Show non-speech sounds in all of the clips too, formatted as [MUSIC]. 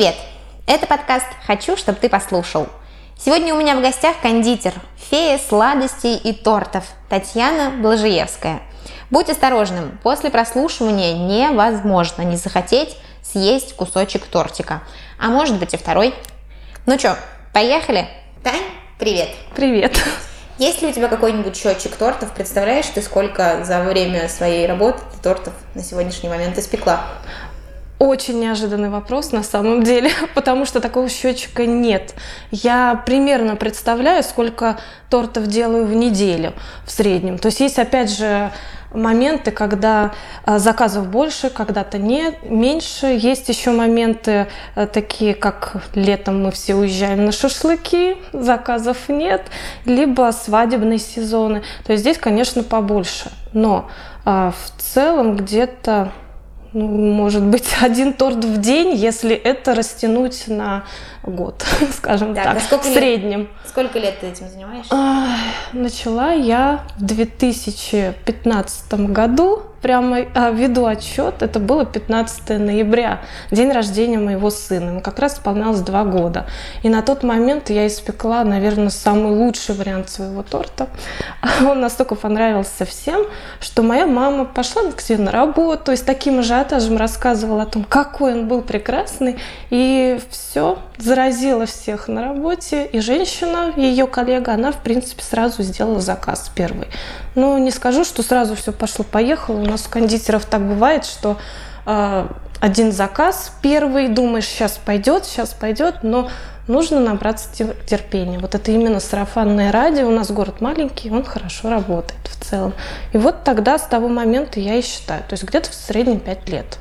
Привет! Это подкаст «Хочу, чтобы ты послушал». Сегодня у меня в гостях кондитер, фея сладостей и тортов Татьяна Блажиевская. Будь осторожным, после прослушивания невозможно не захотеть съесть кусочек тортика, а может быть и второй. Ну что, поехали? Тань, привет! Привет! Есть ли у тебя какой-нибудь счетчик тортов? Представляешь ты, сколько за время своей работы ты тортов на сегодняшний момент испекла? Очень неожиданный вопрос на самом деле, [LAUGHS] потому что такого счетчика нет. Я примерно представляю, сколько тортов делаю в неделю в среднем. То есть есть, опять же, моменты, когда а, заказов больше, когда-то нет, меньше. Есть еще моменты а, такие, как летом мы все уезжаем на шашлыки, [LAUGHS] заказов нет, либо свадебные сезоны. То есть здесь, конечно, побольше. Но а, в целом где-то ну, может быть, [LAUGHS] один торт в день, если это растянуть на год, [LAUGHS] скажем так, так сколько в среднем. Лет, сколько лет ты этим занимаешься? Начала я в 2015 году прямо а, веду отчет. Это было 15 ноября, день рождения моего сына. Ему как раз исполнялось два года. И на тот момент я испекла, наверное, самый лучший вариант своего торта. [LAUGHS] Он настолько понравился всем, что моя мама пошла к себе на работу и с таким ажиотажем рассказывала о том, какой он был прекрасный. И все, заразила всех на работе. И женщина, ее коллега, она, в принципе, сразу сделала заказ первый. Но не скажу, что сразу все пошло-поехало нас у кондитеров так бывает, что э, один заказ первый, думаешь, сейчас пойдет, сейчас пойдет, но нужно набраться терпения. Вот это именно сарафанное радио. У нас город маленький, он хорошо работает в целом. И вот тогда, с того момента я и считаю. То есть где-то в среднем 5 лет.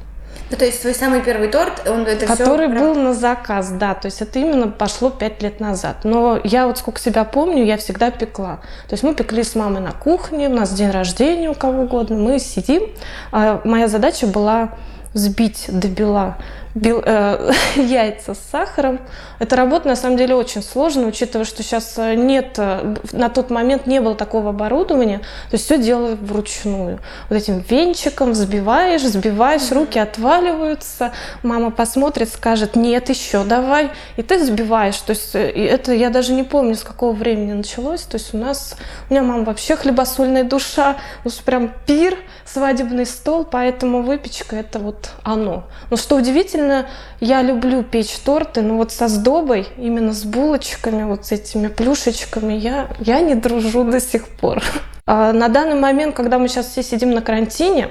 Ну, то есть твой самый первый торт, он это Который все... был на заказ, да. То есть это именно пошло пять лет назад. Но я вот сколько себя помню, я всегда пекла. То есть мы пекли с мамой на кухне, у нас день рождения у кого угодно, мы сидим. А моя задача была взбить до бела э, [LAUGHS] яйца с сахаром. Эта работа на самом деле очень сложная, учитывая, что сейчас э, нет, э, на тот момент не было такого оборудования, то есть все делаю вручную. Вот этим венчиком взбиваешь, взбиваешь, руки отваливаются, мама посмотрит, скажет, нет, еще давай, и ты взбиваешь. То есть э, это я даже не помню, с какого времени началось. То есть у нас, у меня мама вообще хлебосольная душа, ну прям пир, свадебный стол, поэтому выпечка это вот оно. Но что удивительно, я люблю печь торты, но вот со сдобой, именно с булочками, вот с этими плюшечками, я, я не дружу до сих пор. [LAUGHS] А на данный момент, когда мы сейчас все сидим на карантине,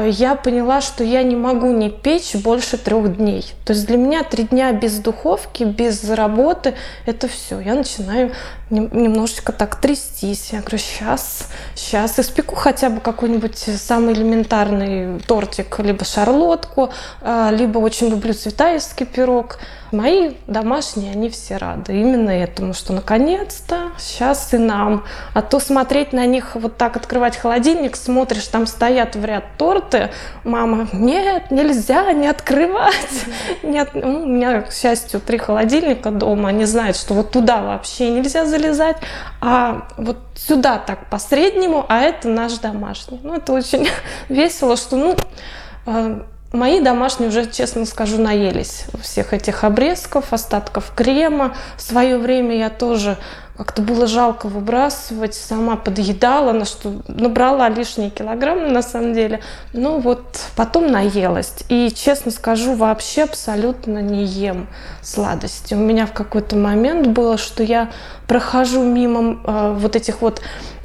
я поняла, что я не могу не печь больше трех дней. То есть для меня три дня без духовки, без работы, это все. Я начинаю немножечко так трястись. Я говорю, сейчас, сейчас испеку хотя бы какой-нибудь самый элементарный тортик, либо шарлотку, э, либо очень люблю цветаевский пирог. Мои домашние, они все рады именно этому, что наконец-то сейчас и нам. А то смотреть на них, вот так открывать холодильник, смотришь, там стоят в ряд торты, мама, нет, нельзя, не открывать. Нет, ну, у меня, к счастью, три холодильника дома, они знают, что вот туда вообще нельзя залезать, а вот сюда так по среднему, а это наш домашний. Ну, это очень [LAUGHS] весело, что, ну, а, Мои домашние уже, честно скажу, наелись всех этих обрезков, остатков крема. В свое время я тоже как-то было жалко выбрасывать, сама подъедала, на что набрала лишние килограммы на самом деле. Ну вот потом наелась. И, честно скажу, вообще абсолютно не ем сладости. У меня в какой-то момент было, что я прохожу мимо э, вот этих вот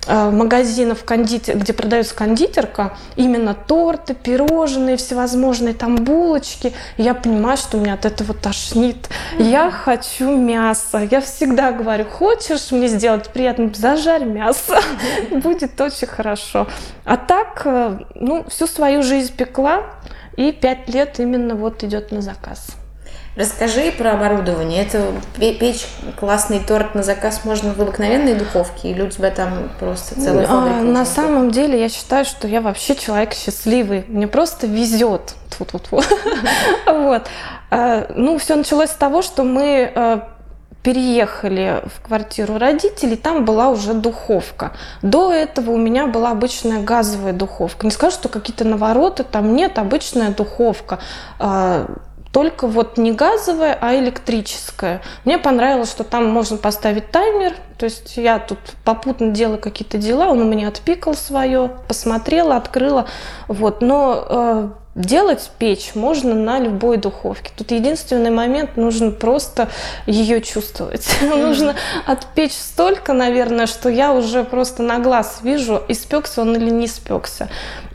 магазинов, кондитер, где продается кондитерка, именно торты, пирожные, всевозможные там булочки. я понимаю, что меня от этого тошнит. Mm-hmm. Я хочу мясо. Я всегда говорю, хочешь мне сделать приятно, зажарь мясо. Будет очень хорошо. А так, э, ну, всю свою жизнь пекла, и пять лет именно вот идет на заказ. Расскажи про оборудование. Это печь классный торт на заказ можно в обыкновенной духовке или у тебя там просто а, фабрика? А, на самом деле я считаю, что я вообще человек счастливый. Мне просто везет. [LAUGHS] Вот. А, ну, все началось с того, что мы а, переехали в квартиру родителей, там была уже духовка. До этого у меня была обычная газовая духовка. Не скажу, что какие-то навороты, там нет, обычная духовка только вот не газовая, а электрическая. Мне понравилось, что там можно поставить таймер, то есть я тут попутно делаю какие-то дела, он у меня отпикал свое, посмотрела, открыла, вот, но э, делать печь можно на любой духовке. Тут единственный момент, нужно просто ее чувствовать. [LAUGHS] нужно отпечь столько, наверное, что я уже просто на глаз вижу, испекся он или не испекся.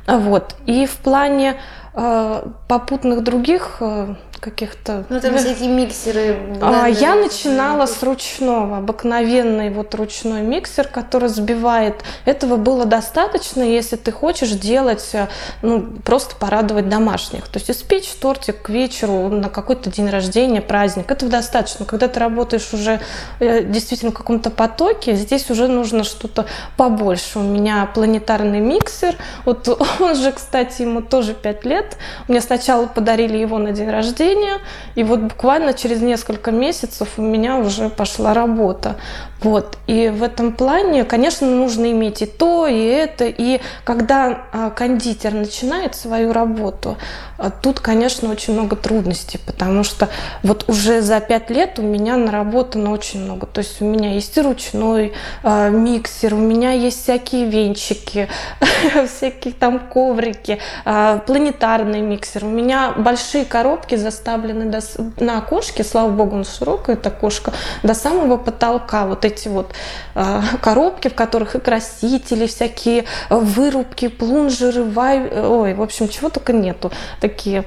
Вот. И в плане э, попутных других э, каких-то... Ну, там всякие миксеры. А, я начинала с ручного, обыкновенный вот ручной миксер, который сбивает. Этого было достаточно, если ты хочешь делать, э, ну, просто порадовать домашних. То есть испечь тортик к вечеру на какой-то день рождения, праздник, этого достаточно. Когда ты работаешь уже э, действительно в каком-то потоке, здесь уже нужно что-то побольше. У меня планетарный миксер, вот [LAUGHS] он же, кстати, ему тоже 5 лет. Мне сначала подарили его на день рождения, обучения, и вот буквально через несколько месяцев у меня уже пошла работа. Вот. И в этом плане, конечно, нужно иметь и то, и это. И когда а, кондитер начинает свою работу, а, тут, конечно, очень много трудностей, потому что вот уже за пять лет у меня наработано очень много. То есть у меня есть и ручной э, миксер, у меня есть всякие венчики, [LAUGHS] всякие там коврики, планетарный миксер. У меня большие коробки заставлены на окошке, слава богу, он широкая, эта окошко, до самого потолка. Вот эти вот э, коробки, в которых и красители, всякие вырубки, плунжеры, вай... ой, в общем, чего только нету такие,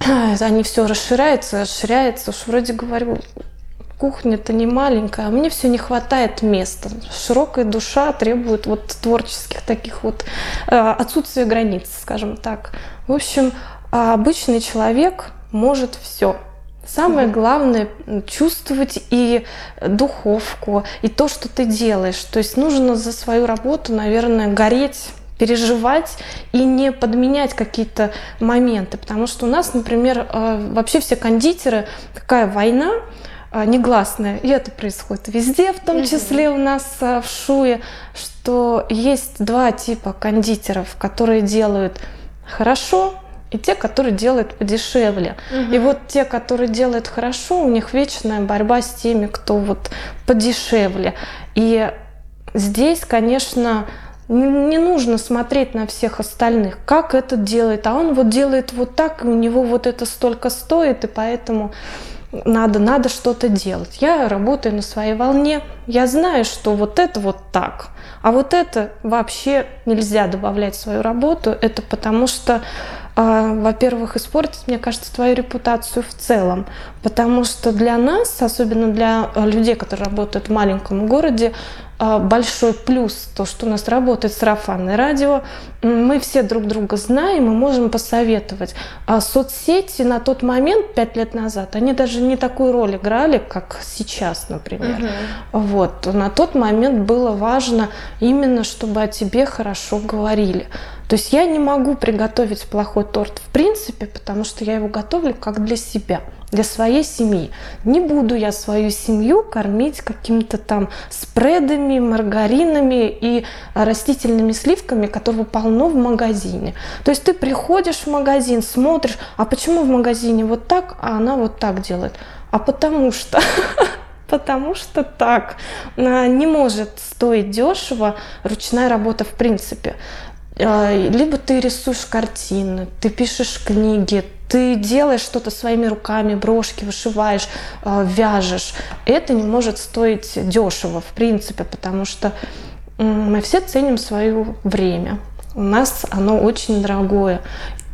[CLEARS THROAT] они все расширяются, расширяется. Уж вроде говорю, кухня-то не маленькая, а мне все не хватает места. Широкая душа требует вот творческих таких вот э, отсутствия границ, скажем так. В общем, а обычный человек может все. Самое главное чувствовать и духовку, и то, что ты делаешь. То есть нужно за свою работу, наверное, гореть переживать и не подменять какие-то моменты. Потому что у нас, например, э, вообще все кондитеры, такая война, э, негласная, и это происходит везде, в том числе у нас э, в Шуе, что есть два типа кондитеров, которые делают хорошо, и те, которые делают подешевле. Угу. И вот те, которые делают хорошо, у них вечная борьба с теми, кто вот подешевле. И здесь, конечно, не нужно смотреть на всех остальных, как этот делает, а он вот делает вот так, и у него вот это столько стоит, и поэтому надо, надо что-то делать. Я работаю на своей волне, я знаю, что вот это вот так, а вот это вообще нельзя добавлять в свою работу, это потому что во-первых, испортить, мне кажется, твою репутацию в целом. Потому что для нас, особенно для а, людей, которые работают в маленьком городе, а, большой плюс то, что у нас работает сарафанное радио. Мы все друг друга знаем и можем посоветовать. А соцсети на тот момент, пять лет назад, они даже не такую роль играли, как сейчас, например. Угу. Вот. На тот момент было важно именно, чтобы о тебе хорошо говорили. То есть я не могу приготовить плохой торт в принципе, потому что я его готовлю как для себя для своей семьи. Не буду я свою семью кормить какими-то там спредами, маргаринами и растительными сливками, которого полно в магазине. То есть ты приходишь в магазин, смотришь, а почему в магазине вот так, а она вот так делает? А потому что [LAUGHS] потому что так. А, не может стоить дешево ручная работа в принципе. А, либо ты рисуешь картины, ты пишешь книги, ты делаешь что-то своими руками, брошки вышиваешь, а, вяжешь. Это не может стоить дешево, в принципе, потому что мы все ценим свое время. У нас оно очень дорогое.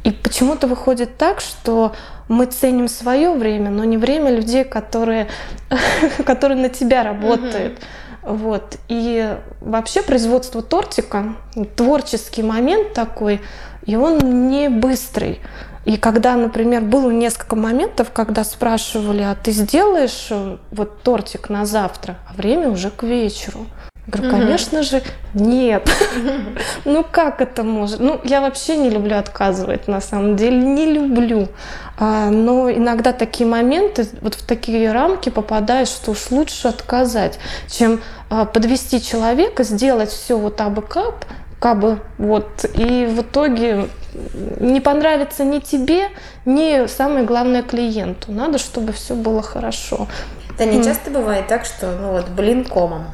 И почему-то выходит так, что мы ценим свое время, но не время людей, которые, [LAUGHS] которые на тебя работают. Mm-hmm. Вот. И вообще производство тортика, творческий момент такой, и он не быстрый. И когда, например, было несколько моментов, когда спрашивали, а ты сделаешь э, вот тортик на завтра, а время уже к вечеру. Говорю, конечно же, нет. [LAUGHS] ну как это может? Ну, я вообще не люблю отказывать, на самом деле, не люблю. А, но иногда такие моменты, вот в такие рамки попадаешь, что уж лучше отказать, чем а, подвести человека, сделать все вот абы кап, кабы, вот, и в итоге не понравится ни тебе, ни самое главное клиенту. Надо, чтобы все было хорошо. Да не часто бывает так, что, ну вот, блин, комом.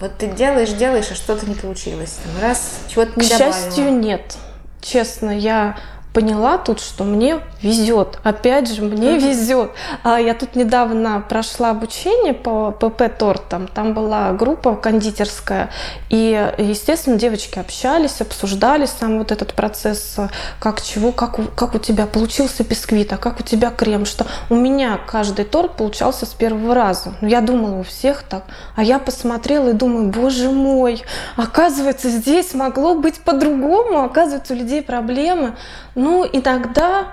Вот ты делаешь, делаешь, а что-то не получилось. Там раз, чего-то не К добавила. счастью, нет. Честно, я поняла тут, что мне везет. Опять же, мне везет. А я тут недавно прошла обучение по ПП тортам. Там была группа кондитерская. И, естественно, девочки общались, обсуждали сам вот этот процесс, как чего, как у, как у тебя получился бисквит, а как у тебя крем, что у меня каждый торт получался с первого раза. Ну, я думала, у всех так. А я посмотрела и думаю, боже мой, оказывается, здесь могло быть по-другому, оказывается, у людей проблемы. Ну, иногда,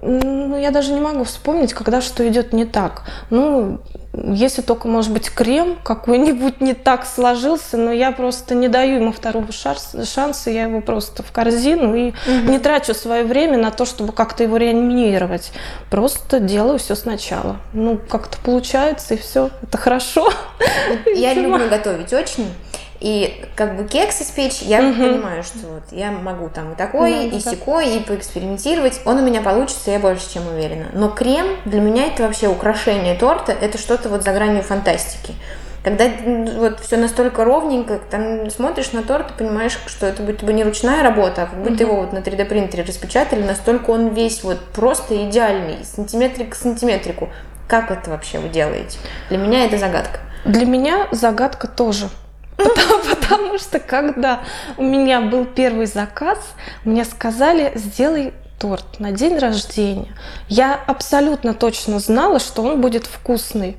ну, я даже не могу вспомнить, когда что идет не так. Ну, если только, может быть, крем какой-нибудь не так сложился, но я просто не даю ему второго шанса, я его просто в корзину и угу. не трачу свое время на то, чтобы как-то его реанимировать. Просто делаю все сначала. Ну, как-то получается, и все. Это хорошо. [LAUGHS] Я люблю готовить очень. И как бы кекс испечь, я угу. понимаю, что вот я могу там и такой, да, и да. секой, и поэкспериментировать. Он у меня получится, я больше чем уверена. Но крем для меня это вообще украшение торта, это что-то вот за гранью фантастики. Когда вот все настолько ровненько, там смотришь на торт и понимаешь, что это будто бы не ручная работа, а как будто угу. его вот на 3D принтере распечатали, настолько он весь вот просто идеальный, сантиметрик к сантиметрику. Как это вообще вы делаете? Для меня это загадка. Для меня загадка тоже. Потому, потому что когда у меня был первый заказ, мне сказали, сделай торт на день рождения. Я абсолютно точно знала, что он будет вкусный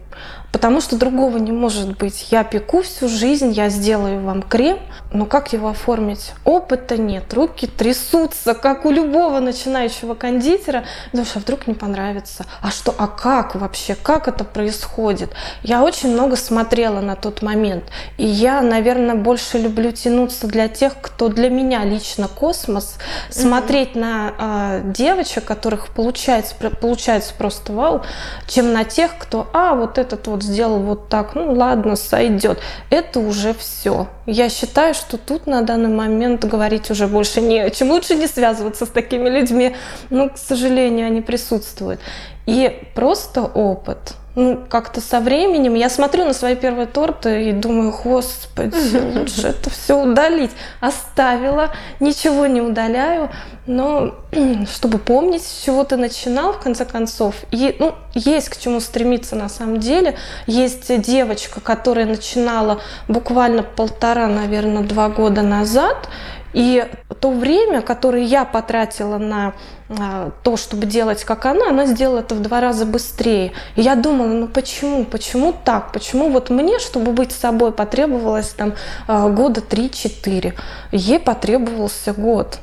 потому что другого не может быть. Я пеку всю жизнь, я сделаю вам крем, но как его оформить? Опыта нет, руки трясутся, как у любого начинающего кондитера. Думаешь, а вдруг не понравится? А что, а как вообще, как это происходит? Я очень много смотрела на тот момент, и я, наверное, больше люблю тянуться для тех, кто для меня лично космос, смотреть mm-hmm. на э, девочек, которых получается, получается просто вау, чем на тех, кто, а, вот этот вот сделал вот так, ну ладно, сойдет. Это уже все. Я считаю, что тут на данный момент говорить уже больше не о чем. Лучше не связываться с такими людьми. Но, к сожалению, они присутствуют. И просто опыт – ну, как-то со временем я смотрю на свои первые торты и думаю, господи, лучше это все удалить. Оставила, ничего не удаляю, но [CLEARS THROAT] чтобы помнить, с чего ты начинал, в конце концов. И, ну, есть к чему стремиться на самом деле. Есть девочка, которая начинала буквально полтора, наверное, два года назад, и то время, которое я потратила на а, то, чтобы делать как она, она сделала это в два раза быстрее. И я думала, ну почему, почему так, почему вот мне, чтобы быть собой, потребовалось там а, года 3-4, ей потребовался год.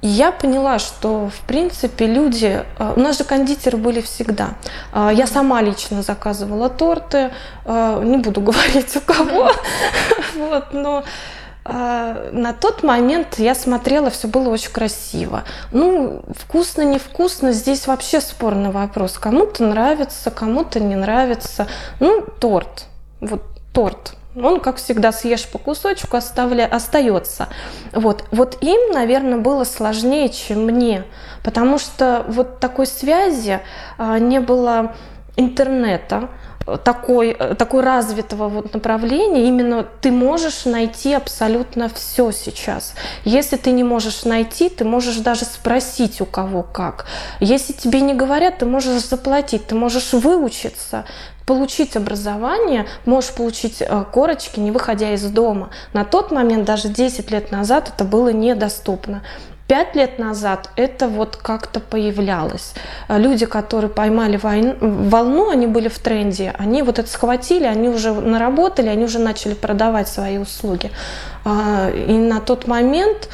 И я поняла, что, в принципе, люди... А, у нас же кондитеры были всегда. Я сама лично заказывала торты. Не буду [LAUGHS] говорить у кого. [LAUGHS] Вот, но на тот момент я смотрела, все было очень красиво. Ну, вкусно, невкусно, здесь вообще спорный вопрос. Кому-то нравится, кому-то не нравится. Ну, торт. Вот торт. Он, как всегда, съешь по кусочку, оставля... остается. Вот. вот им, наверное, было сложнее, чем мне. Потому что вот такой связи а, не было интернета такой, такой развитого вот направления, именно ты можешь найти абсолютно все сейчас. Если ты не можешь найти, ты можешь даже спросить у кого как. Если тебе не говорят, ты можешь заплатить, ты можешь выучиться, получить образование, можешь получить э, корочки, не выходя из дома. На тот момент, даже 10 лет назад, это было недоступно. Пять лет назад это вот как-то появлялось. Люди, которые поймали войну, волну, они были в тренде, они вот это схватили, они уже наработали, они уже начали продавать свои услуги. А, и на тот момент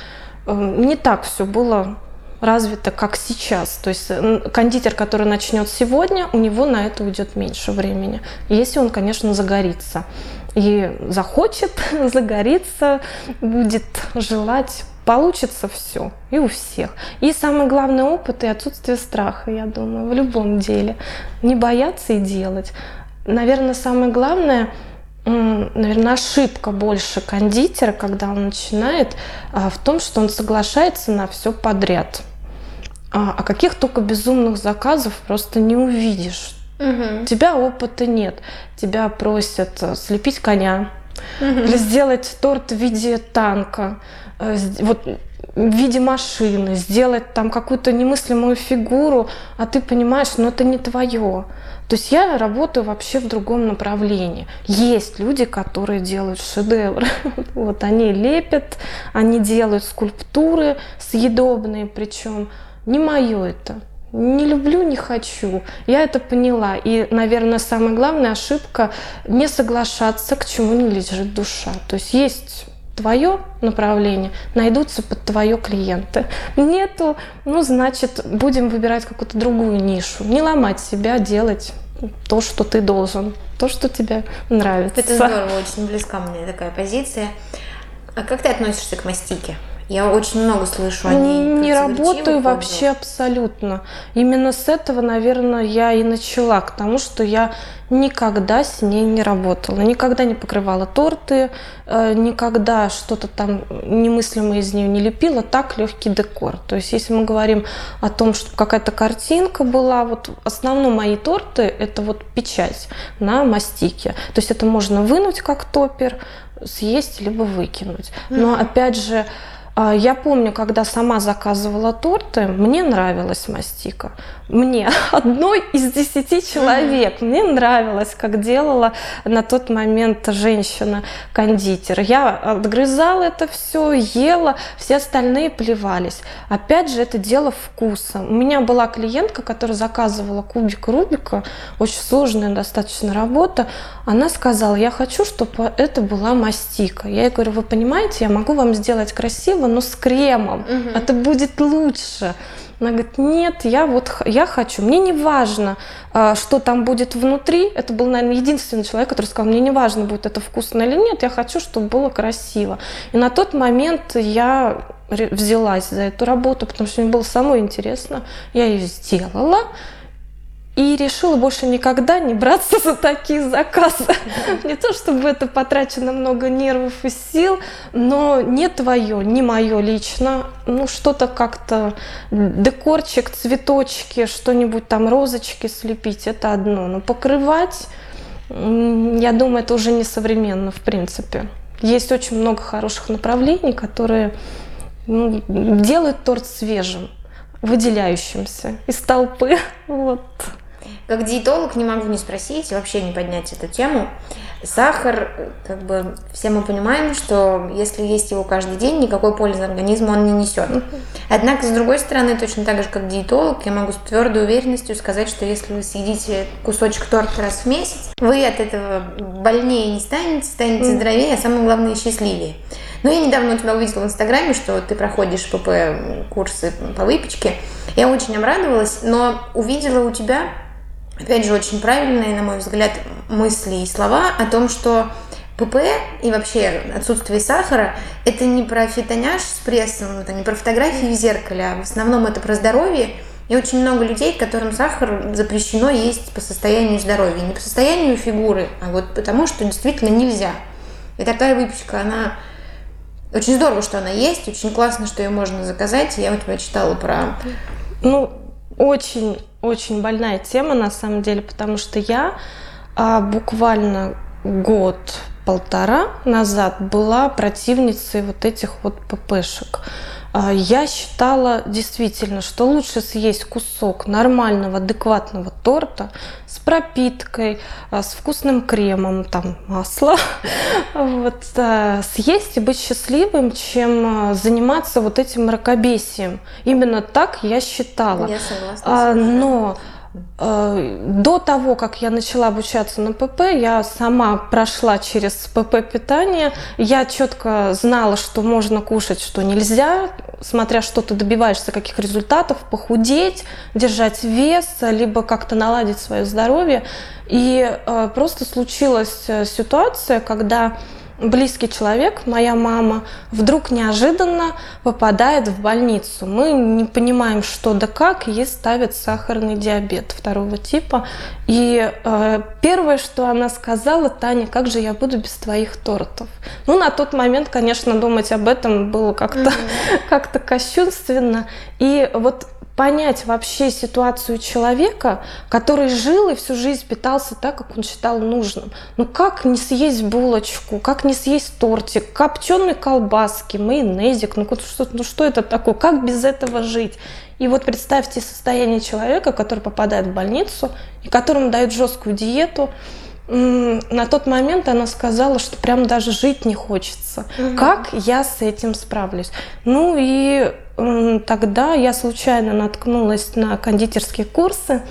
э, не так все было развито, как сейчас. То есть кондитер, который начнет сегодня, у него на это уйдет меньше времени, если он, конечно, загорится. И захочет [LAUGHS] загорится, будет желать получится все и у всех. И самый главный опыт и отсутствие страха, я думаю, в любом деле. Не бояться и делать. Наверное, самое главное наверное, ошибка больше кондитера, когда он начинает, а, в том, что он соглашается на все подряд. А, а каких только безумных заказов просто не увидишь. Угу. У тебя опыта нет. Тебя просят э, слепить коня, угу. или сделать торт в виде танка, вот в виде машины, сделать там какую-то немыслимую фигуру, а ты понимаешь, ну это не твое. То есть я работаю вообще в другом направлении. Есть люди, которые делают шедевры. [LAUGHS] Вот они лепят, они делают скульптуры съедобные, причем не мое это. Не люблю, не хочу. Я это поняла. И, наверное, самая главная ошибка не соглашаться, к чему не лежит душа. То есть есть твое направление, найдутся под твое клиенты. Нету, ну, значит, будем выбирать какую-то другую нишу. Не ломать себя, делать то, что ты должен, то, что тебе нравится. Это здорово, очень близка мне такая позиция. А как ты относишься к мастике? Я очень много слышу о ней. Не работаю вообще абсолютно. Именно с этого, наверное, я и начала, к тому, что я никогда с ней не работала, никогда не покрывала торты, э, никогда что-то там немыслимое из нее не лепила, так легкий декор. То есть если мы говорим о том, что какая-то картинка была, вот в основном мои торты это вот печать на мастике. То есть это можно вынуть как топер, съесть либо выкинуть. Но опять же, я помню, когда сама заказывала торты, мне нравилась мастика. Мне, [LAUGHS] одной из десяти человек, мне нравилось, как делала на тот момент женщина-кондитер. Я отгрызала это все, ела, все остальные плевались. Опять же, это дело вкуса. У меня была клиентка, которая заказывала кубик Рубика, очень сложная достаточно работа. Она сказала, я хочу, чтобы это была мастика. Я ей говорю, вы понимаете, я могу вам сделать красиво, красиво, но с кремом. Угу. Это будет лучше. Она говорит, нет, я вот я хочу, мне не важно, а, что там будет внутри. Это был, наверное, единственный человек, который сказал, мне не важно, будет это вкусно или нет, я хочу, чтобы было красиво. И на тот момент я взялась за эту работу, потому что мне было самое интересно. Я ее сделала, и решила больше никогда не браться [LAUGHS] за такие заказы. [LAUGHS] Не то, чтобы это потрачено много нервов и сил, но не твое, не мое лично. Ну, что-то как-то, декорчик, цветочки, что-нибудь там, розочки слепить, это одно. Но покрывать, я думаю, это уже не современно, в принципе. Есть очень много хороших направлений, которые ну, делают торт свежим выделяющимся из толпы. [LAUGHS] Вот. Как диетолог не могу не спросить вообще не поднять эту тему. Сахар, как бы все мы понимаем, что если есть его каждый день, никакой пользы организму он не несет. Однако, с другой стороны, точно так же, как диетолог, я могу с твердой уверенностью сказать, что если вы съедите кусочек торта раз в месяц, вы от этого больнее не станете, станете здоровее, а самое главное, счастливее. Но я недавно у тебя увидела в Инстаграме, что ты проходишь ПП курсы по выпечке. Я очень обрадовалась, но увидела у тебя опять же, очень правильные, на мой взгляд, мысли и слова о том, что ПП и вообще отсутствие сахара – это не про фитоняж с прессом, это не про фотографии в зеркале, а в основном это про здоровье. И очень много людей, которым сахар запрещено есть по состоянию здоровья. Не по состоянию фигуры, а вот потому, что действительно нельзя. И такая выпечка, она очень здорово, что она есть, очень классно, что ее можно заказать. Я у тебя читала про... Ну, очень очень больная тема на самом деле, потому что я а, буквально год полтора назад была противницей вот этих вот ППшек. А, я считала действительно, что лучше съесть кусок нормального, адекватного торта с пропиткой, а, с вкусным кремом, там масло, [LAUGHS] вот, а, съесть и быть счастливым, чем заниматься вот этим мракобесием. Именно так я считала. Я согласна. Но до того, как я начала обучаться на ПП, я сама прошла через ПП питание. Я четко знала, что можно кушать, что нельзя, смотря что ты добиваешься, каких результатов, похудеть, держать вес, либо как-то наладить свое здоровье. И э, просто случилась э, ситуация, когда близкий человек, моя мама, вдруг неожиданно попадает в больницу. Мы не понимаем, что да как, ей ставят сахарный диабет второго типа. И э, первое, что она сказала, Таня, как же я буду без твоих тортов? Ну, на тот момент, конечно, думать об этом было как-то mm-hmm. [LAUGHS] как кощунственно. И вот понять вообще ситуацию человека, который жил и всю жизнь питался так, как он считал нужным. Ну как не съесть булочку, как не съесть тортик, копченые колбаски, майонезик, ну что, ну что это такое, как без этого жить? И вот представьте состояние человека, который попадает в больницу и которому дают жесткую диету, на тот момент она сказала, что прям даже жить не хочется. Угу. Как я с этим справлюсь? Ну и тогда я случайно наткнулась на кондитерские курсы.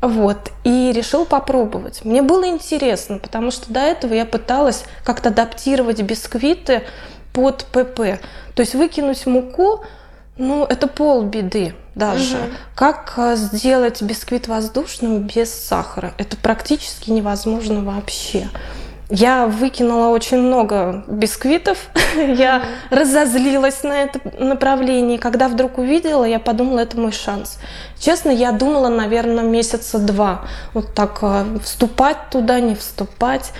Вот, и решил попробовать. Мне было интересно, потому что до этого я пыталась как-то адаптировать бисквиты под ПП. То есть выкинуть муку, ну, это полбеды даже. Угу. Как э, сделать бисквит воздушным без сахара? Это практически невозможно вообще. Я выкинула очень много бисквитов, [LAUGHS] я разозлилась на это направление. Когда вдруг увидела, я подумала, это мой шанс. Честно, я думала, наверное, месяца два. Вот так э, вступать туда, не вступать.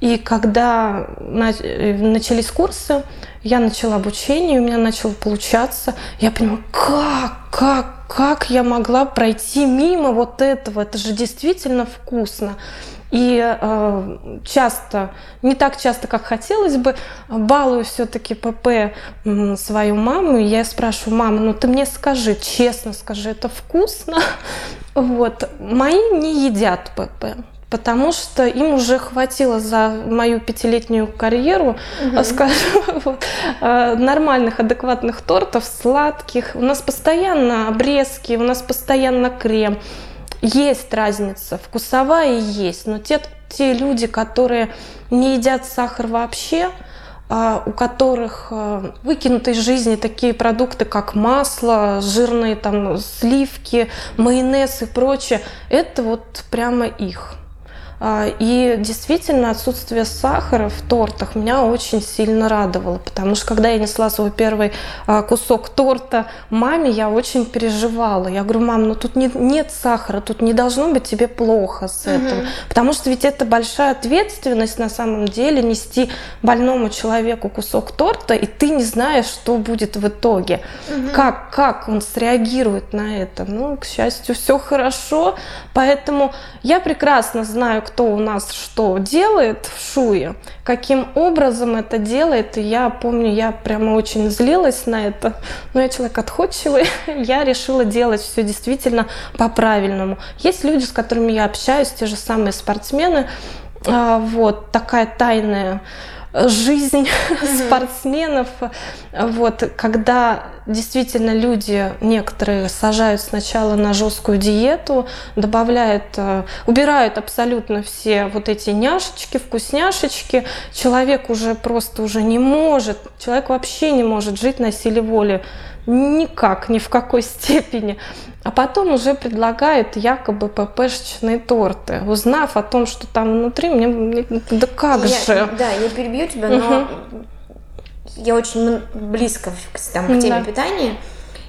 И когда э, начались курсы, я начала обучение, у меня начало получаться. Я понимаю, как, как, как я могла пройти мимо вот этого? Это же действительно вкусно. И э, часто, не так часто, как хотелось бы, балую все-таки ПП свою маму. И я спрашиваю, мама, ну ты мне скажи, честно скажи, это вкусно? [LAUGHS] Вот. Мои не едят ПП потому что им уже хватило за мою пятилетнюю карьеру, угу. [LAUGHS] скажем, вот, э, нормальных, адекватных тортов, сладких. У нас постоянно обрезки, у нас постоянно крем. Есть разница, вкусовая есть, но те, те люди, которые не едят сахар вообще, а, у которых э, выкинуты из жизни такие продукты, как масло, жирные там сливки, майонез и прочее, это вот прямо их. А, и действительно отсутствие сахара в тортах меня очень сильно радовало, потому что когда я несла свой первый а, кусок торта маме, я очень переживала. Я говорю, мам, ну тут не, нет сахара, тут не должно быть тебе плохо с этим. Угу. Потому что ведь это большая ответственность на самом деле нести больному человеку кусок торта, и ты не знаешь, что будет в итоге. Угу. Как, как он среагирует на это. Ну, к счастью, все хорошо. Поэтому я прекрасно знаю, кто у нас что делает в Шуе, каким образом это делает. И я помню, я прямо очень злилась на это, но я человек отходчивый, [LAUGHS] я решила делать все действительно по-правильному. Есть люди, с которыми я общаюсь, те же самые спортсмены, а, вот такая тайная жизнь [LAUGHS] mm-hmm. спортсменов. Вот, когда действительно люди, некоторые сажают сначала на жесткую диету, добавляют, э, убирают абсолютно все вот эти няшечки, вкусняшечки, человек уже просто уже не может, человек вообще не может жить на силе воли никак, ни в какой [LAUGHS] степени. А потом уже предлагает якобы ППшечные торты. Узнав о том, что там внутри, мне, да как я, же. Да, я перебью тебя, но угу. я очень близко там, к теме да. питания.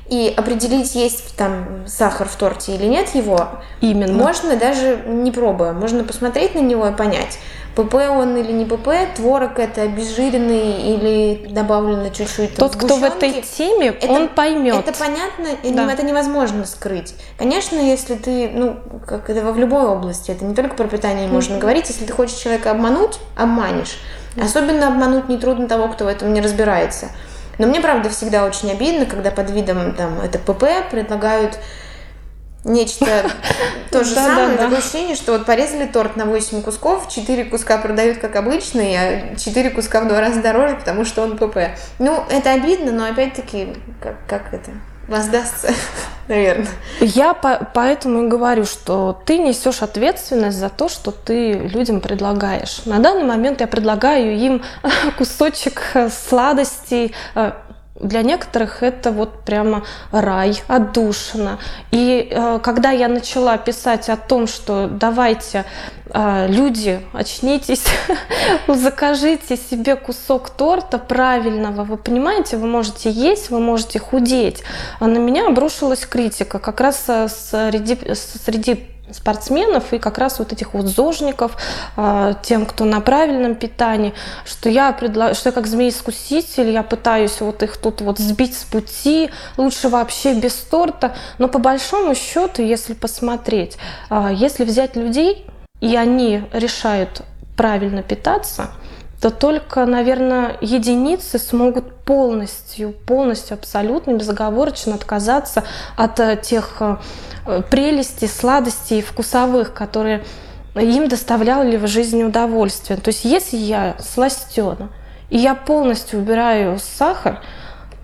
И определить, есть там сахар в торте или нет его, Именно. можно даже не пробуя. Можно посмотреть на него и понять, ПП он или не ПП, творог это обезжиренный или добавлено чуть-чуть Тот, кто в этой теме, это, он поймет. Это понятно, да. это невозможно скрыть. Конечно, если ты, ну, как это в любой области, это не только про питание mm-hmm. можно говорить, если ты хочешь человека обмануть, обманешь. Особенно обмануть нетрудно того, кто в этом не разбирается. Но мне, правда, всегда очень обидно, когда под видом там это ПП предлагают нечто [LAUGHS] то же самое. Такое ощущение, что вот порезали торт на 8 кусков, 4 куска продают как обычный, а 4 куска в два раза дороже, потому что он ПП. Ну, это обидно, но опять-таки, как, как это? Воздастся, [LAUGHS] наверное. Я по поэтому и говорю, что ты несешь ответственность за то, что ты людям предлагаешь. На данный момент я предлагаю им [LAUGHS] кусочек сладостей, э, для некоторых это вот прямо рай, отдушина. И э, когда я начала писать о том, что давайте, э, люди, очнитесь, [LAUGHS] закажите себе кусок торта правильного, вы понимаете, вы можете есть, вы можете худеть. А на меня обрушилась критика как раз э, среди, среди спортсменов и как раз вот этих вот зожников, а, тем, кто на правильном питании, что я, предла... что я как змей-искуситель, я пытаюсь вот их тут вот сбить с пути, лучше вообще без торта, но по большому счету, если посмотреть, а, если взять людей, и они решают правильно питаться, то только, наверное, единицы смогут полностью, полностью, абсолютно, безоговорочно отказаться от э, тех э, прелестей, сладостей вкусовых, которые им доставляли в жизни удовольствие. То есть если я сластена, и я полностью убираю сахар,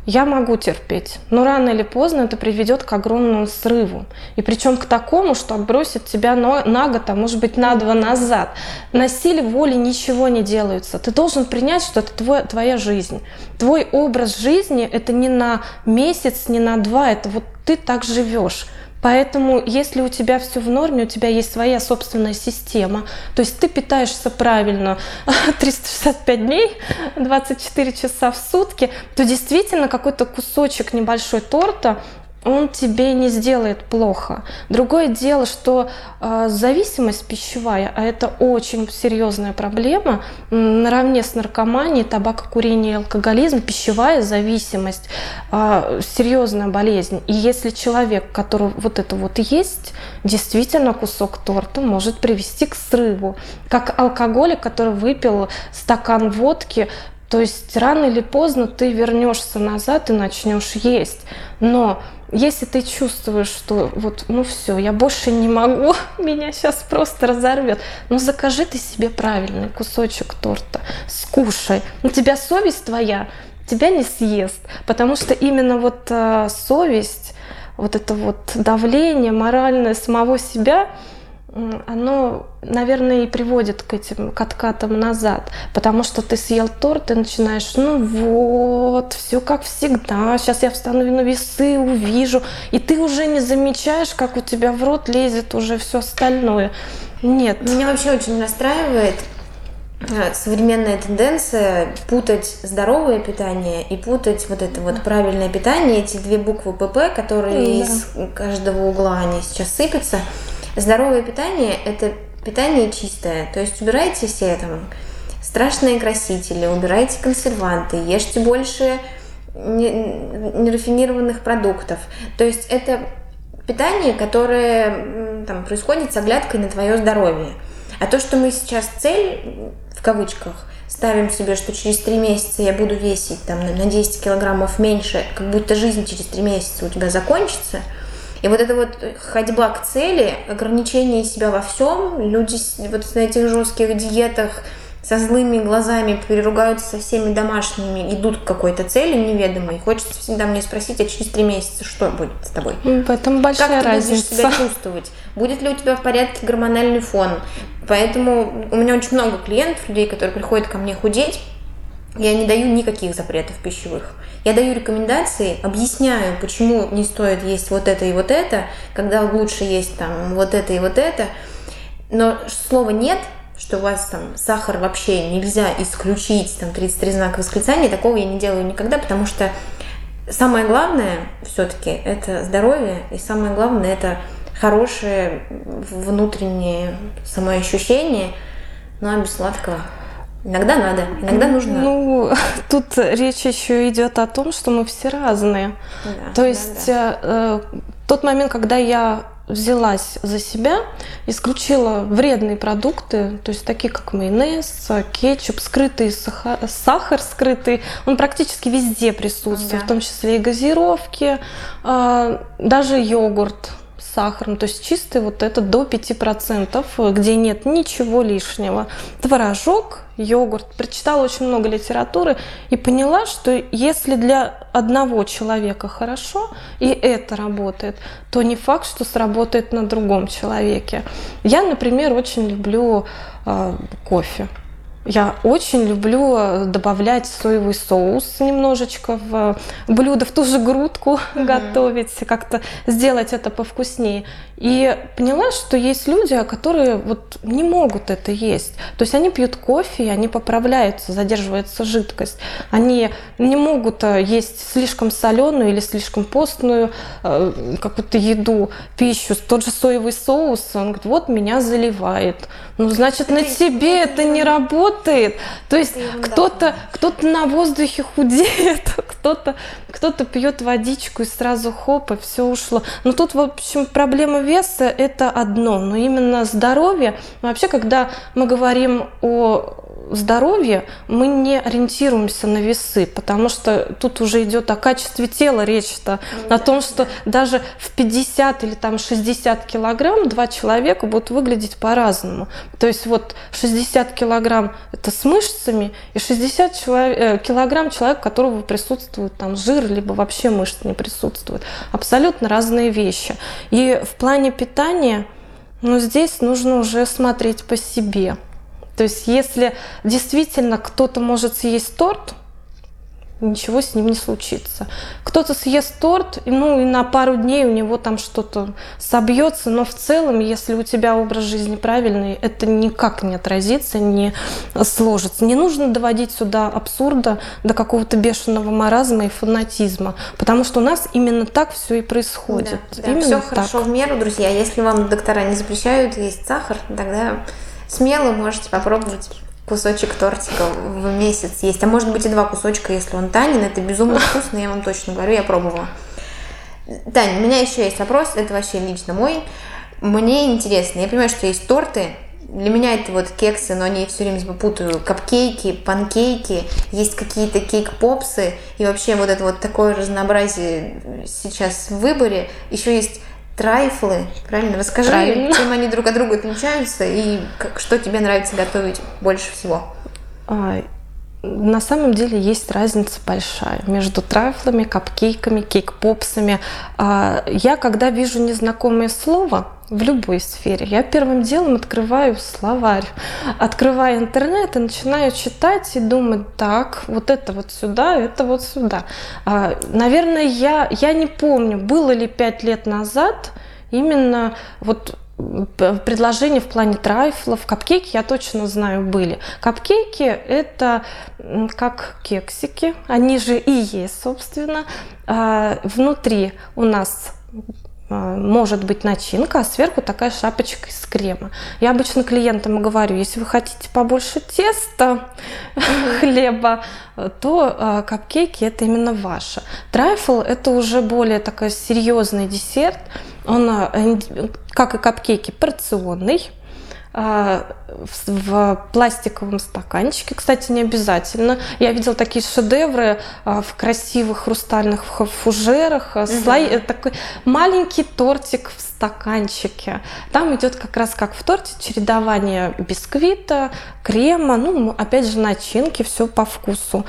я могу терпеть, но рано или поздно это приведет к огромному срыву. И причем к такому, что отбросит тебя на год, а может быть на два назад. На силе воли ничего не делается. Ты должен принять, что это твой, твоя жизнь. Твой образ жизни это не на месяц, не на два, это вот ты так живешь. Поэтому, если у тебя все в норме, у тебя есть своя собственная система, то есть ты питаешься правильно [LAUGHS] 365 дней, 24 часа в сутки, то действительно какой-то кусочек небольшой торта он тебе не сделает плохо. Другое дело, что э, зависимость пищевая, а это очень серьезная проблема, наравне с наркоманией, табакокурением и алкоголизм, пищевая зависимость, э, серьезная болезнь. И если человек, который вот это вот есть, действительно кусок торта может привести к срыву. Как алкоголик, который выпил стакан водки, то есть рано или поздно ты вернешься назад и начнешь есть. Но если ты чувствуешь, что вот, ну все, я больше не могу, [LAUGHS] меня сейчас просто разорвет, ну закажи ты себе правильный кусочек торта, скушай. У тебя совесть твоя тебя не съест, потому что именно вот э, совесть, вот это вот давление моральное самого себя, оно, наверное, и приводит к этим к откатам назад, потому что ты съел торт и начинаешь, ну вот, все как всегда, сейчас я встану на весы, увижу, и ты уже не замечаешь, как у тебя в рот лезет уже все остальное. Нет. Меня вообще очень расстраивает э, современная тенденция путать здоровое питание и путать вот это вот правильное питание, эти две буквы ПП, которые да. из каждого угла они сейчас сыпятся. Здоровое питание – это питание чистое, то есть убирайте все там страшные красители, убирайте консерванты, ешьте больше нерафинированных продуктов. То есть это питание, которое там, происходит с оглядкой на твое здоровье. А то, что мы сейчас цель, в кавычках, ставим себе, что через три месяца я буду весить там, на 10 килограммов меньше, как будто жизнь через три месяца у тебя закончится – и вот эта вот ходьба к цели, ограничение себя во всем, люди вот на этих жестких диетах со злыми глазами переругаются со всеми домашними, идут к какой-то цели неведомой. Хочется всегда мне спросить, а через три месяца что будет с тобой? В этом большая как ты разница. будешь себя чувствовать? Будет ли у тебя в порядке гормональный фон? Поэтому у меня очень много клиентов, людей, которые приходят ко мне худеть, я не даю никаких запретов пищевых. Я даю рекомендации, объясняю, почему не стоит есть вот это и вот это, когда лучше есть там вот это и вот это. Но слова нет, что у вас там сахар вообще нельзя исключить, там 33 знака восклицания, такого я не делаю никогда, потому что самое главное все-таки это здоровье, и самое главное это хорошее внутреннее самоощущение, ну а без сладкого Иногда надо, иногда нужно. Ну, [LAUGHS] тут речь еще идет о том, что мы все разные. Да, То есть да, да. Э, тот момент, когда я взялась за себя, исключила вредные продукты, то есть такие как майонез, кетчуп, скрытый сахар, сахар скрытый, он практически везде присутствует, да. в том числе и газировки, э, даже йогурт сахаром, то есть чистый вот это до 5%, где нет ничего лишнего. Творожок, йогурт. Прочитала очень много литературы и поняла, что если для одного человека хорошо, и это работает, то не факт, что сработает на другом человеке. Я, например, очень люблю э, кофе. Я очень люблю э, добавлять соевый соус немножечко в блюдо, в ту же грудку mm-hmm. готовить, как-то сделать это повкуснее. И поняла, что есть люди, которые вот не могут это есть. То есть они пьют кофе, они поправляются, задерживается жидкость. Они не могут э, есть слишком соленую или слишком постную э, какую-то еду, пищу. Тот же соевый соус, он говорит, вот меня заливает. Ну, значит, на тебе это не работает. То есть кто-то кто на воздухе худеет, [LAUGHS] кто-то кто-то пьет водичку и сразу хоп, и все ушло. Но тут, в общем, проблема веса – это одно, но именно здоровье. Вообще, когда мы говорим о здоровье мы не ориентируемся на весы, потому что тут уже идет о качестве тела речь-то, ну, о том, что даже в 50 или там 60 килограмм два человека будут выглядеть по-разному. То есть вот 60 килограмм это с мышцами, и 60 человек, э, килограмм человек, у которого присутствует там жир, либо вообще мышц не присутствует. Абсолютно разные вещи. И в плане питания, ну, здесь нужно уже смотреть по себе. То есть если действительно кто-то может съесть торт, ничего с ним не случится. Кто-то съест торт, ну и на пару дней у него там что-то собьется, но в целом, если у тебя образ жизни правильный, это никак не отразится, не сложится. Не нужно доводить сюда абсурда до какого-то бешеного маразма и фанатизма, потому что у нас именно так все и происходит. Да, да, все так. хорошо в меру, друзья. Если вам доктора не запрещают есть сахар, тогда смело можете попробовать кусочек тортика в месяц есть. А может быть и два кусочка, если он танин. Это безумно [LAUGHS] вкусно, я вам точно говорю, я пробовала. Таня, у меня еще есть вопрос, это вообще лично мой. Мне интересно, я понимаю, что есть торты, для меня это вот кексы, но они все время путаю. Капкейки, панкейки, есть какие-то кейк-попсы. И вообще вот это вот такое разнообразие сейчас в выборе. Еще есть Трайфлы, правильно? Расскажи, правильно. чем они друг от друга отличаются и как, что тебе нравится готовить больше всего. А, на самом деле есть разница большая между трайфлами, капкейками, кейк-попсами. А, я, когда вижу незнакомое слово в любой сфере, я первым делом открываю словарь, открываю интернет и начинаю читать и думать, так, вот это вот сюда, это вот сюда. А, наверное, я, я не помню, было ли пять лет назад именно вот предложения в плане трайфлов. Капкейки, я точно знаю, были. Капкейки – это как кексики, они же и есть, собственно. А, внутри у нас может быть начинка, а сверху такая шапочка из крема. Я обычно клиентам говорю, если вы хотите побольше теста, [LAUGHS] хлеба, то а, капкейки это именно ваше. Трайфл это уже более такой серьезный десерт. Он, а, как и капкейки, порционный в пластиковом стаканчике. Кстати, не обязательно. Я видела такие шедевры в красивых хрустальных фужерах. Угу. Слой, такой маленький тортик в стаканчике. Там идет как раз как в торте чередование бисквита, крема, ну, опять же, начинки, все по вкусу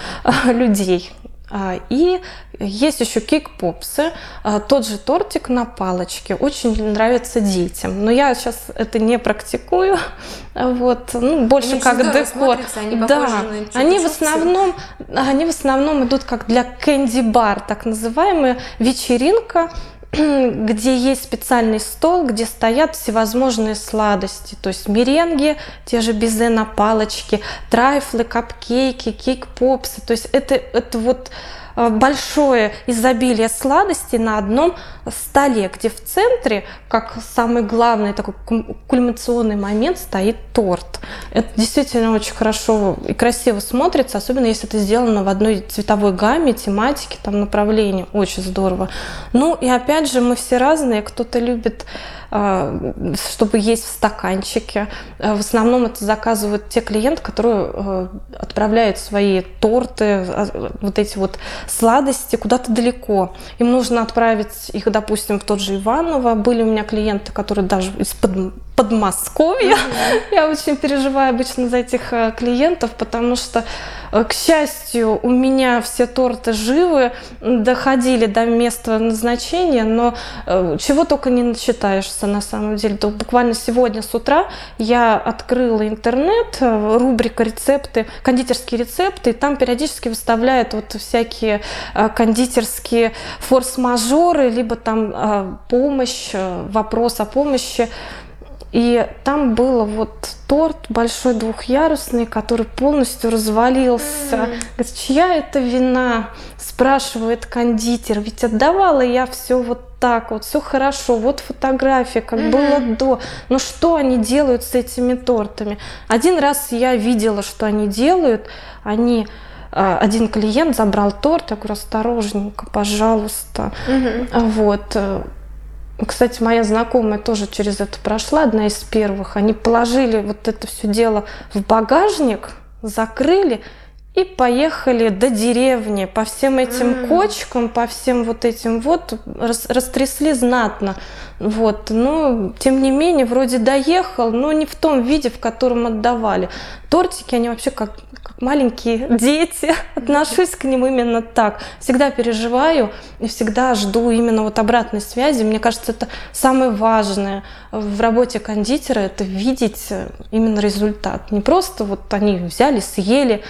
людей. А, и есть еще кик-попсы, а, тот же тортик на палочке, очень нравится детям. Но я сейчас это не практикую, [LAUGHS] вот, ну, больше они как декор. Они да, они в основном, они в основном идут как для кэнди-бар, так называемая вечеринка, [CLEARS THROAT] где есть специальный стол, где стоят всевозможные сладости, то есть меренги, те же безе на палочке, трайфлы, капкейки, кейк-попсы, то есть это, это вот большое изобилие сладостей на одном столе, где в центре, как самый главный такой кульминационный момент, стоит торт. Это действительно очень хорошо и красиво смотрится, особенно если это сделано в одной цветовой гамме, тематике, там направлении. Очень здорово. Ну и опять же, мы все разные. Кто-то любит чтобы есть в стаканчике. А, в основном это заказывают те клиенты, которые а, отправляют свои торты, вот эти вот сладости куда-то далеко. Им нужно отправить их, допустим, в тот же Иваново. Были у меня клиенты, которые даже из-под Подмосковья. Mm-hmm. [LAUGHS] Я очень переживаю обычно за этих клиентов, потому что Э, к счастью, у меня все торты живы, доходили до места назначения, но э, чего только не начитаешься на самом деле. То буквально сегодня с утра я открыла интернет, э, рубрика рецепты, кондитерские рецепты, и там периодически выставляют вот всякие кондитерские форс-мажоры, либо там помощь, вопрос о помощи. И там было вот торт большой двухъярусный, который полностью развалился. Говорит, чья это вина? Спрашивает кондитер. Ведь отдавала я все вот так вот, все хорошо, вот фотография, как mm-hmm. было до. Но что они делают с этими тортами? Один раз я видела, что они делают. Они а, один клиент забрал торт, я говорю, осторожненько, пожалуйста. Угу. Вот. Кстати, моя знакомая тоже через это прошла, одна из первых. Они положили вот это все дело в багажник, закрыли и поехали до деревни по всем этим mm. кочкам, по всем вот этим вот, рас, растрясли знатно. Вот, но тем не менее, вроде доехал, но не в том виде, в котором отдавали. Тортики, они вообще как маленькие [LAUGHS] дети, отношусь к ним именно так. Всегда переживаю и всегда жду именно вот обратной связи. Мне кажется, это самое важное в работе кондитера, это видеть именно результат. Не просто вот они взяли, съели,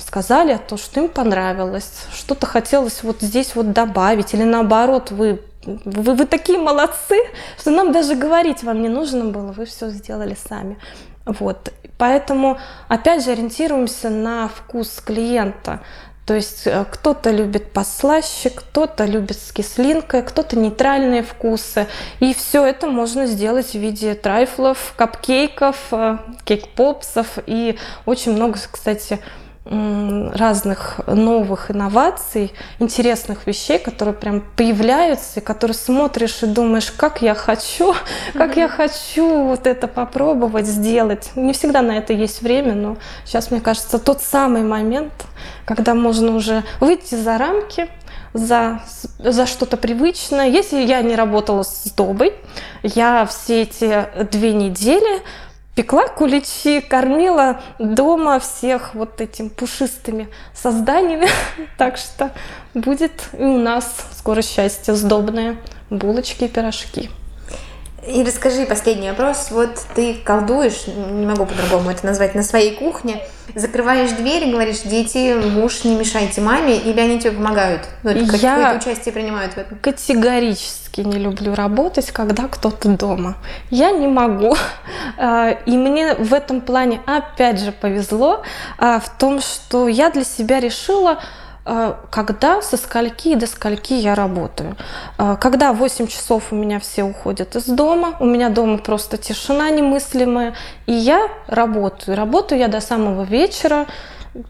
сказали о том, что им понравилось, что-то хотелось вот здесь вот добавить, или наоборот, вы, вы, вы такие молодцы, что нам даже говорить вам не нужно было, вы все сделали сами. Вот. Поэтому, опять же, ориентируемся на вкус клиента. То есть э, кто-то любит послаще, кто-то любит с кислинкой, кто-то нейтральные вкусы. И все это можно сделать в виде трайфлов, капкейков, э, кейк-попсов и очень много, кстати, разных новых инноваций, интересных вещей, которые прям появляются, и которые смотришь и думаешь, как я хочу, [LAUGHS] как я хочу вот это попробовать сделать. Не всегда на это есть время, но сейчас, мне кажется, тот самый момент, когда можно уже выйти за рамки, за, за что-то привычное. Если я не работала с добой, я все эти две недели пекла куличи, кормила дома всех вот этим пушистыми созданиями. [LAUGHS] Так что будет и у нас скоро счастье сдобное. Булочки и пирожки. И расскажи последний вопрос. Вот ты колдуешь, не могу по-другому это назвать, на своей кухне, закрываешь дверь и говоришь, дети, муж, не мешайте маме, или они тебе помогают? Ну, это Я какое-то участие принимают в этом? категорически не люблю работать, когда кто-то дома. Я не могу. [LAUGHS] А, и мне в этом плане опять же повезло а, в том, что я для себя решила, когда, со скольки и до скольки я работаю. А, когда 8 часов у меня все уходят из дома, у меня дома просто тишина немыслимая, и я работаю. Работаю я до самого вечера,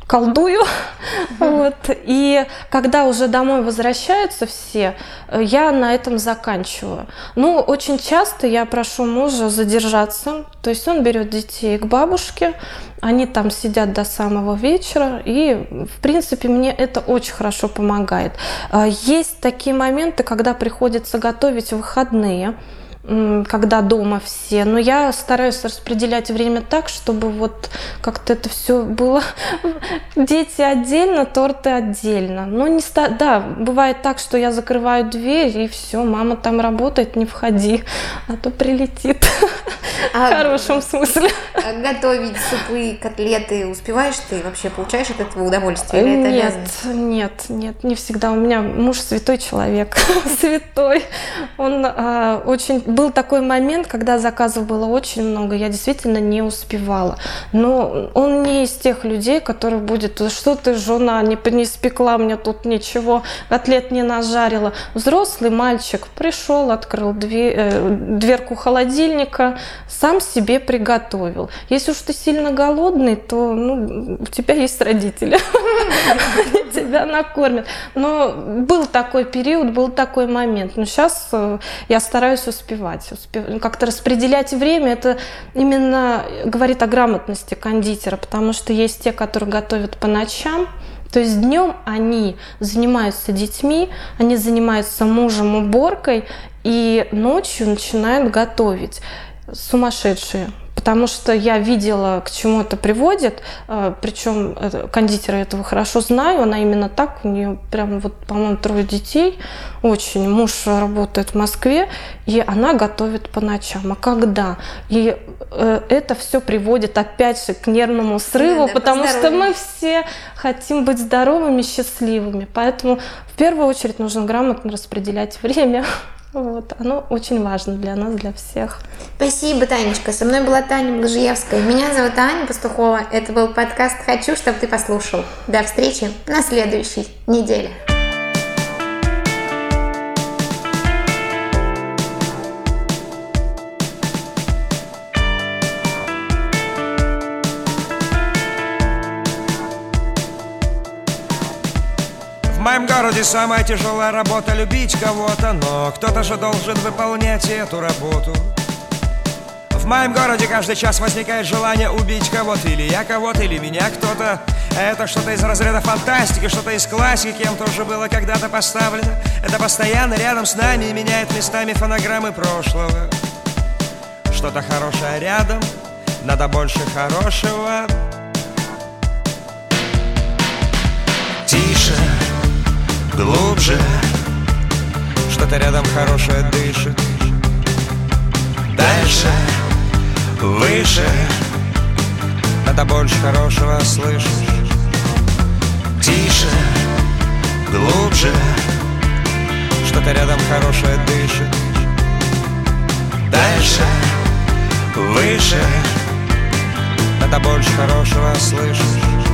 колдую. [LAUGHS] Вот. И когда уже домой возвращаются все, э, я на этом заканчиваю. Ну, очень часто я прошу мужа задержаться. То есть он берет детей к бабушке, они там сидят до самого вечера, и, в принципе, мне это очень хорошо помогает. А, есть такие моменты, когда приходится готовить выходные когда дома все. Но я стараюсь распределять время так, чтобы вот как-то это все было. [LAUGHS] Дети отдельно, торты отдельно. Но не ста... да, бывает так, что я закрываю дверь и все, мама там работает, не входи, [LAUGHS] а то прилетит. А, в хорошем смысле. А готовить супы, котлеты успеваешь ты? Вообще получаешь от этого удовольствие? Или это нет, нет, нет, не всегда. У меня муж святой человек, [LAUGHS] святой. Он а, очень был такой момент, когда заказов было очень много, я действительно не успевала. Но он не из тех людей, который будет, что ты, жена, не, не спекла мне тут ничего, котлет не нажарила. Взрослый мальчик пришел, открыл дверь, э, дверку холодильника, сам себе приготовил. Если уж ты сильно голодный, то ну, у тебя есть родители, они тебя накормят. Но был такой период, был такой момент. Но сейчас э, я стараюсь успевать, ну, как-то распределять время. Это именно говорит о грамотности кондитера, потому что есть те, которые готовят по ночам, то есть днем они занимаются детьми, они занимаются мужем уборкой, и ночью начинают готовить. Сумасшедшие потому что я видела, к чему это приводит, э, причем кондитера этого хорошо знаю, она именно так, у нее прям вот, по-моему, трое детей, очень, муж работает в Москве, и она готовит по ночам, а когда? И это все приводит опять же к нервному срыву, да, потому что мы все хотим быть здоровыми, счастливыми, поэтому в первую очередь нужно грамотно распределять [LAUGHS] время, вот, оно очень важно для нас, для всех. Спасибо, Танечка. Со мной была Таня Блажиевская. Меня зовут Аня Пастухова. Это был подкаст «Хочу, чтобы ты послушал». До встречи на следующей неделе. Моем городе самая тяжелая работа любить кого-то, но кто-то же должен выполнять эту работу. В моем городе каждый час возникает желание убить кого-то, или я кого-то, или меня кто-то. Это что-то из разряда фантастики, что-то из классики, кем тоже было когда-то поставлено. Это постоянно рядом с нами меняет местами фонограммы прошлого. Что-то хорошее рядом, надо больше хорошего. Тише глубже. Что-то рядом хорошее дышит. Дальше, выше. Надо больше хорошего слышать. Тише, глубже. Что-то рядом хорошее дышит. Дальше, выше. Надо больше хорошего слышать